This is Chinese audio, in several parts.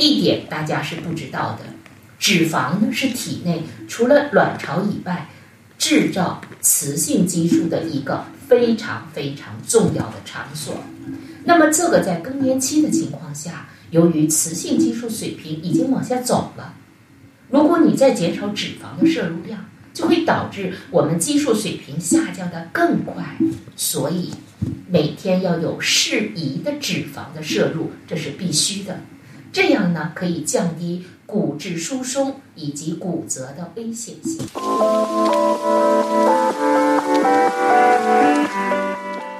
一点大家是不知道的，脂肪呢是体内除了卵巢以外，制造雌性激素的一个非常非常重要的场所。那么这个在更年期的情况下，由于雌性激素水平已经往下走了，如果你再减少脂肪的摄入量，就会导致我们激素水平下降的更快。所以每天要有适宜的脂肪的摄入，这是必须的。这样呢，可以降低骨质疏松以及骨折的危险性。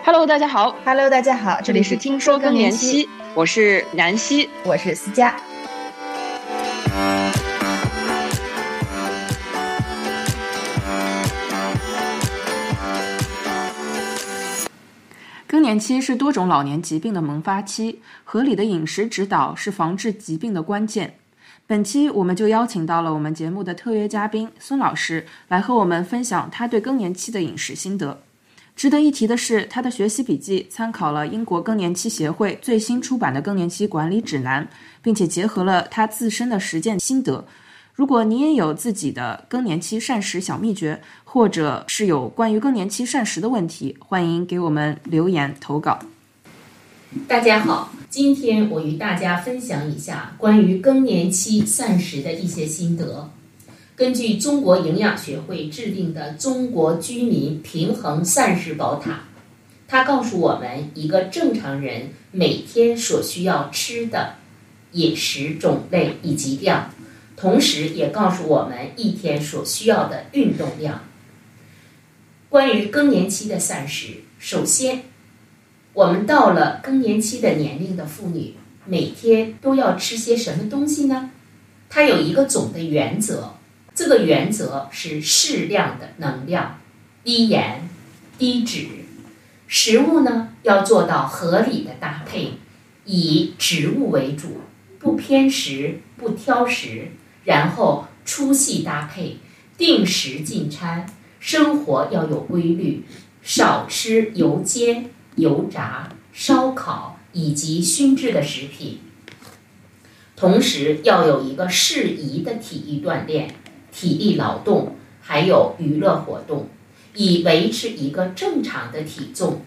Hello，大家好。Hello，大家好，这里是听说更年期，我是南希。我是思佳。年期是多种老年疾病的萌发期，合理的饮食指导是防治疾病的关键。本期我们就邀请到了我们节目的特约嘉宾孙老师来和我们分享他对更年期的饮食心得。值得一提的是，他的学习笔记参考了英国更年期协会最新出版的更年期管理指南，并且结合了他自身的实践心得。如果你也有自己的更年期膳食小秘诀，或者是有关于更年期膳食的问题，欢迎给我们留言投稿。大家好，今天我与大家分享一下关于更年期膳食的一些心得。根据中国营养学会制定的《中国居民平衡膳食宝塔》，它告诉我们一个正常人每天所需要吃的饮食种类以及量。同时也告诉我们一天所需要的运动量。关于更年期的膳食，首先，我们到了更年期的年龄的妇女，每天都要吃些什么东西呢？它有一个总的原则，这个原则是适量的能量，低盐、低脂。食物呢要做到合理的搭配，以植物为主，不偏食，不挑食。然后粗细搭配，定时进餐，生活要有规律，少吃油煎、油炸、烧烤以及熏制的食品。同时要有一个适宜的体育锻炼、体力劳动，还有娱乐活动，以维持一个正常的体重。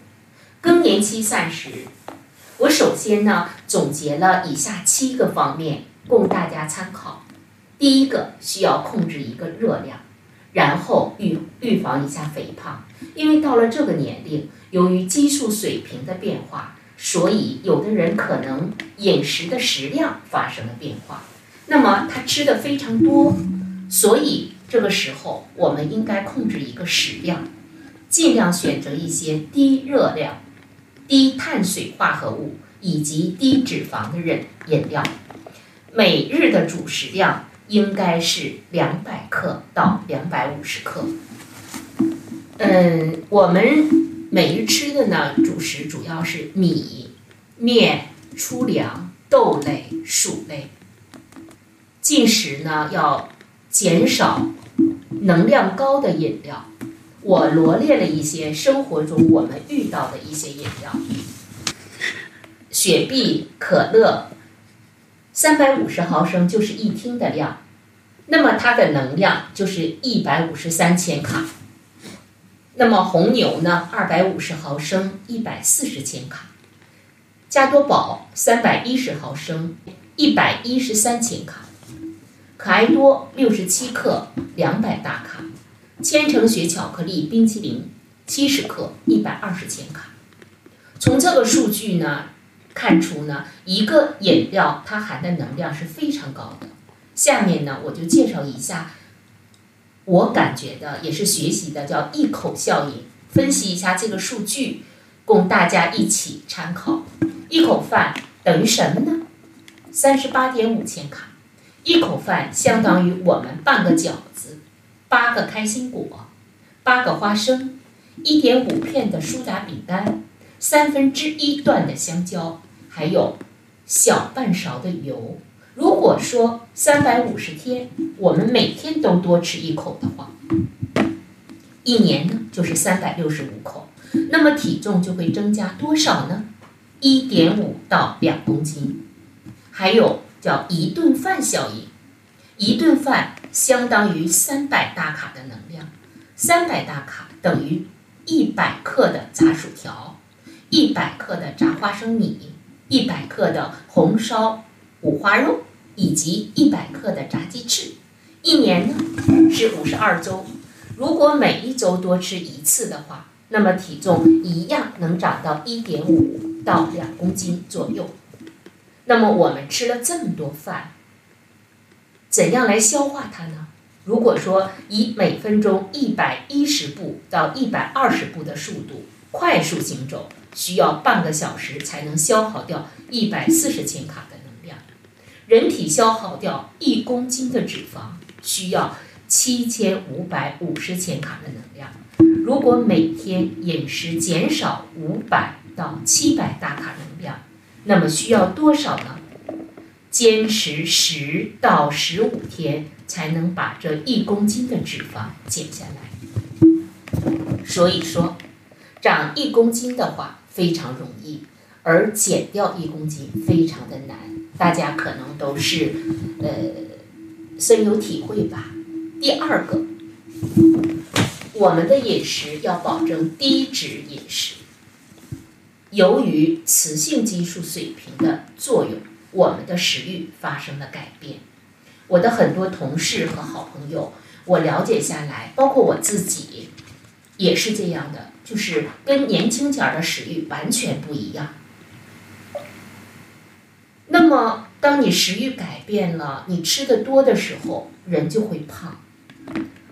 更年期膳食，我首先呢总结了以下七个方面供大家参考。第一个需要控制一个热量，然后预预防一下肥胖，因为到了这个年龄，由于激素水平的变化，所以有的人可能饮食的食量发生了变化，那么他吃的非常多，所以这个时候我们应该控制一个食量，尽量选择一些低热量、低碳水化合物以及低脂肪的饮饮料，每日的主食量。应该是两百克到两百五十克。嗯，我们每日吃的呢，主食主要是米、面、粗粮、豆类、薯类。进食呢，要减少能量高的饮料。我罗列了一些生活中我们遇到的一些饮料：雪碧、可乐。三百五十毫升就是一听的量，那么它的能量就是一百五十三千卡。那么红牛呢，二百五十毫升，一百四十千卡。加多宝三百一十毫升，一百一十三千卡。可爱多六十七克，两百大卡。千层雪巧克力冰淇淋七十克，一百二十千卡。从这个数据呢。看出呢，一个饮料它含的能量是非常高的。下面呢，我就介绍一下我感觉的，也是学习的，叫一口效应，分析一下这个数据，供大家一起参考。一口饭等于什么呢？三十八点五千卡。一口饭相当于我们半个饺子，八个开心果，八个花生，一点五片的苏打饼干，三分之一段的香蕉。还有小半勺的油。如果说三百五十天，我们每天都多吃一口的话，一年呢就是三百六十五口，那么体重就会增加多少呢？一点五到两公斤。还有叫一顿饭效应。一顿饭相当于三百大卡的能量，三百大卡等于一百克的炸薯条，一百克的炸花生米，一百克的红烧五花肉，以及一百克的炸鸡翅。一年呢是五十二周，如果每一周多吃一次的话，那么体重一样能长到一点五到两公斤左右。那么我们吃了这么多饭，怎样来消化它呢？如果说以每分钟一百一十步到一百二十步的速度快速行走，需要半个小时才能消耗掉一百四十千卡的能量。人体消耗掉一公斤的脂肪需要七千五百五十千卡的能量。如果每天饮食减少五百到七百大卡能量，那么需要多少呢？坚持十到十五天才能把这一公斤的脂肪减下来。所以说，长一公斤的话非常容易，而减掉一公斤非常的难。大家可能都是呃深有体会吧。第二个，我们的饮食要保证低脂饮食。由于雌性激素水平的作用，我们的食欲发生了改变。我的很多同事和好朋友，我了解下来，包括我自己，也是这样的，就是跟年轻前的食欲完全不一样。那么，当你食欲改变了，你吃的多的时候，人就会胖。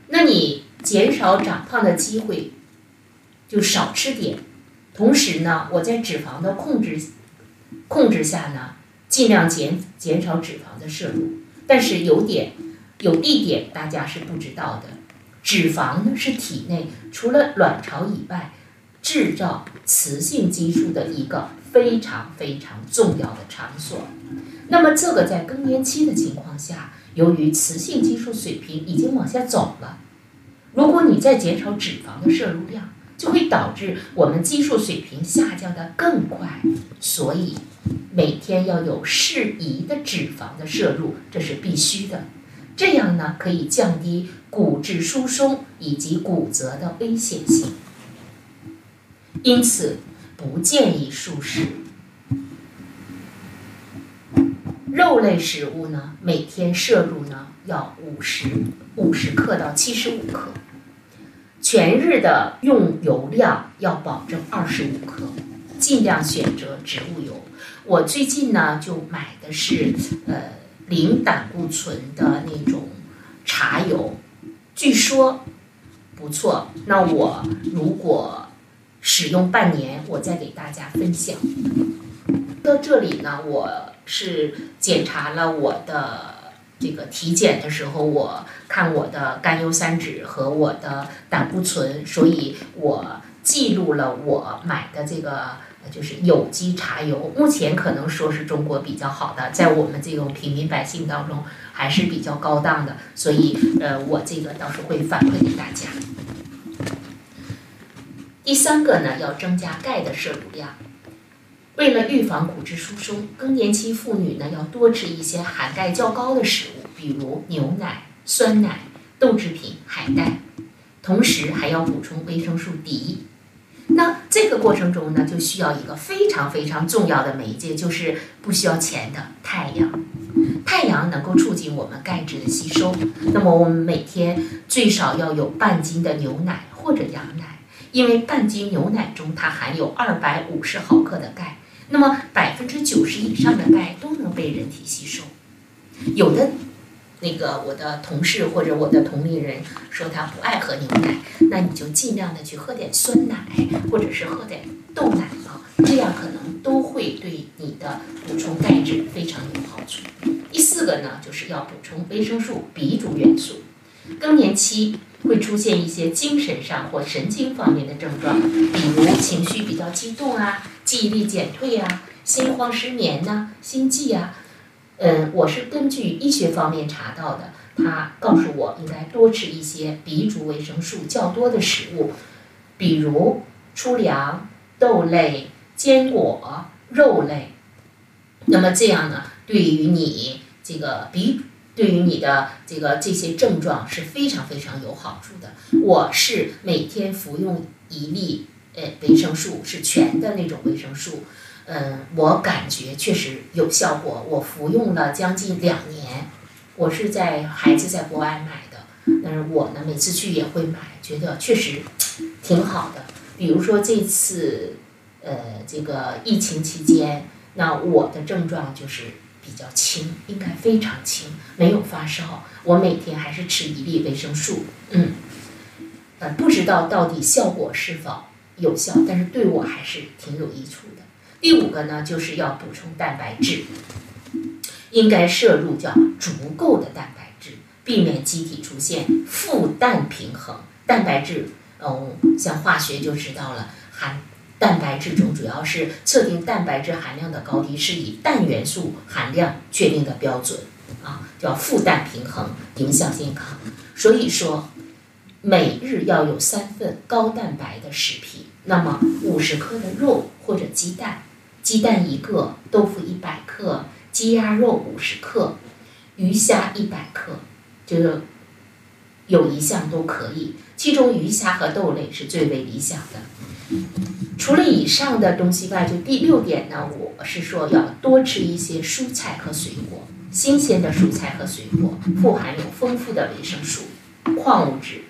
那你减少长胖的机会，就少吃点。同时呢，我在脂肪的控制控制下呢，尽量减减少脂肪的摄入。但是有点有一点大家是不知道的，脂肪呢是体内除了卵巢以外，制造雌性激素的一个非常非常重要的场所。那么这个在更年期的情况下，由于雌性激素水平已经往下走了，如果你再减少脂肪的摄入量，就会导致我们激素水平下降的更快。所以每天要有适宜的脂肪的摄入，这是必须的。这样呢，可以降低骨质疏松以及骨折的危险性。因此，不建议素食。肉类食物呢，每天摄入呢要五十五十克到七十五克，全日的用油量要保证二十五克，尽量选择植物油。我最近呢就买的是呃零胆固醇的那种茶油，据说不错。那我如果使用半年，我再给大家分享。到这里呢，我是检查了我的这个体检的时候，我看我的甘油三酯和我的胆固醇，所以我记录了我买的这个就是有机茶油。目前可能说是中国比较好的，在我们这种平民百姓当中还是比较高档的，所以呃，我这个到时候会反馈给大家。第三个呢，要增加钙的摄入量。为了预防骨质疏松，更年期妇女呢要多吃一些含钙较高的食物，比如牛奶、酸奶、豆制品、海带，同时还要补充维生素 D。那这个过程中呢，就需要一个非常非常重要的媒介，就是不需要钱的太阳。太阳能够促进我们钙质的吸收。那么我们每天最少要有半斤的牛奶或者羊奶，因为半斤牛奶中它含有二百五十毫克的钙。那么百分之九十以上的钙都能被人体吸收。有的那个我的同事或者我的同龄人说他不爱喝牛奶，那你就尽量的去喝点酸奶，或者是喝点豆奶啊，这样可能都会对你的补充钙质非常有好处。第四个呢，就是要补充维生素 B 族元素。更年期会出现一些精神上或神经方面的症状，比如情绪比较激动啊。记忆力减退啊，心慌失眠呐，心悸啊，嗯，我是根据医学方面查到的，他告诉我应该多吃一些 B 族维生素较多的食物，比如粗粮、豆类、坚果、肉类。那么这样呢，对于你这个鼻对于你的这个这些症状是非常非常有好处的。我是每天服用一粒呃维生素，是全的那种维生素，嗯，我感觉确实有效果。我服用了将近两年，我是在孩子在国外买的，但是我呢每次去也会买，觉得确实挺好的。比如说这次呃这个疫情期间，那我的症状就是。比较轻，应该非常轻，没有发烧。我每天还是吃一粒维生素，嗯，呃，不知道到底效果是否有效，但是对我还是挺有益处的。第五个呢，就是要补充蛋白质，应该摄入叫足够的蛋白质，避免机体出现负氮平衡。蛋白质，嗯，像化学就知道了，含。蛋白质中主要是测定蛋白质含量的高低，是以氮元素含量确定的标准啊，叫负氮平衡，影响健康。所以说，每日要有三份高蛋白的食品，那么五十克的肉或者鸡蛋，鸡蛋一个，豆腐一百克，鸡鸭肉五十克，鱼虾一百克，这个有一项都可以，其中鱼虾和豆类是最为理想的。除了以上的东西外，就第六点呢，我是说要多吃一些蔬菜和水果。新鲜的蔬菜和水果富含有丰富的维生素、矿物质、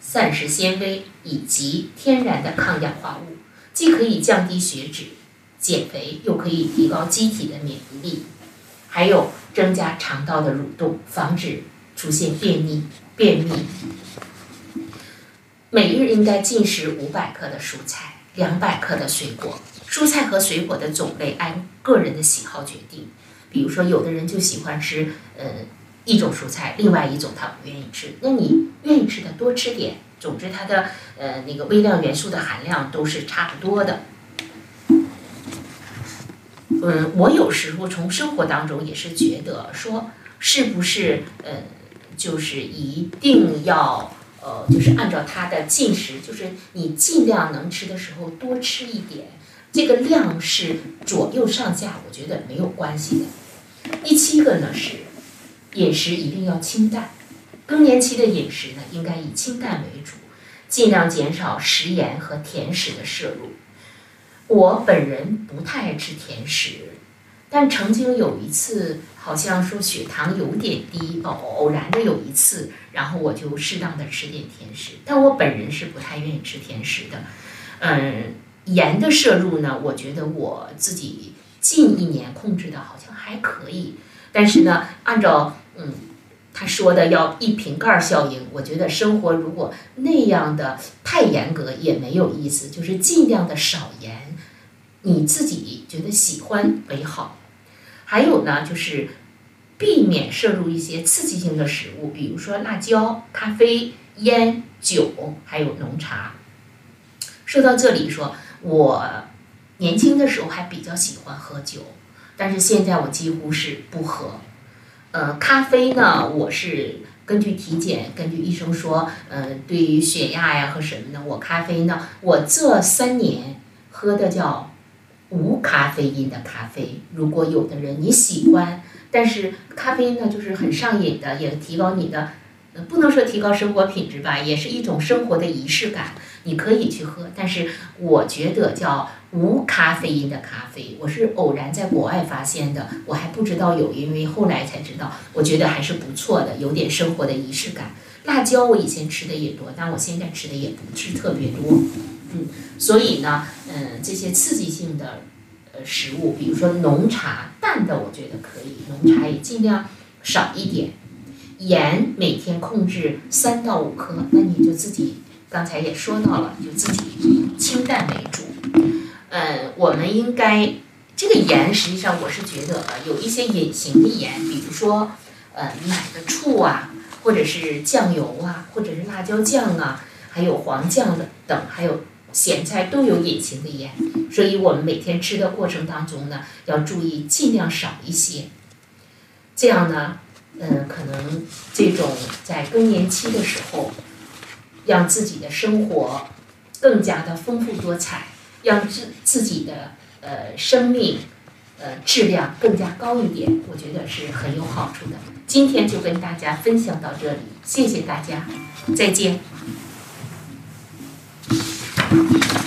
膳食纤维以及天然的抗氧化物，既可以降低血脂、减肥，又可以提高机体的免疫力，还有增加肠道的蠕动，防止出现便秘、便秘。每日应该进食五百克的蔬菜。两百克的水果，蔬菜和水果的种类按个人的喜好决定。比如说，有的人就喜欢吃呃一种蔬菜，另外一种他不愿意吃。那你愿意吃的多吃点。总之，它的呃那个微量元素的含量都是差不多的。嗯，我有时候从生活当中也是觉得说，是不是呃就是一定要。呃，就是按照它的进食，就是你尽量能吃的时候多吃一点，这个量是左右上下，我觉得没有关系的。第七个呢是饮食一定要清淡，更年期的饮食呢应该以清淡为主，尽量减少食盐和甜食的摄入。我本人不太爱吃甜食，但曾经有一次。好像说血糖有点低，偶偶然的有一次，然后我就适当的吃点甜食，但我本人是不太愿意吃甜食的。嗯，盐的摄入呢，我觉得我自己近一年控制的好像还可以，但是呢，按照嗯他说的要一瓶盖效应，我觉得生活如果那样的太严格也没有意思，就是尽量的少盐，你自己觉得喜欢为好。还有呢，就是避免摄入一些刺激性的食物，比如说辣椒、咖啡、烟酒，还有浓茶。说到这里，说我年轻的时候还比较喜欢喝酒，但是现在我几乎是不喝。呃，咖啡呢，我是根据体检，根据医生说，呃，对于血压呀和什么的，我咖啡呢，我这三年喝的叫。无咖啡因的咖啡，如果有的人你喜欢，但是咖啡呢就是很上瘾的，也提高你的，呃，不能说提高生活品质吧，也是一种生活的仪式感，你可以去喝。但是我觉得叫无咖啡因的咖啡，我是偶然在国外发现的，我还不知道有，因为后来才知道，我觉得还是不错的，有点生活的仪式感。辣椒我以前吃的也多，但我现在吃的也不是特别多。嗯，所以呢，嗯，这些刺激性的呃食物，比如说浓茶，淡的我觉得可以，浓茶也尽量少一点。盐每天控制三到五克，那你就自己刚才也说到了，就自己以清淡为主。嗯，我们应该这个盐，实际上我是觉得有一些隐形的盐，比如说呃买的醋啊，或者是酱油啊，或者是辣椒酱啊，还有黄酱的等，还有。咸菜都有隐形的盐，所以我们每天吃的过程当中呢，要注意尽量少一些。这样呢，嗯，可能这种在更年期的时候，让自己的生活更加的丰富多彩，让自自己的呃生命呃质量更加高一点，我觉得是很有好处的。今天就跟大家分享到这里，谢谢大家，再见。Thank you.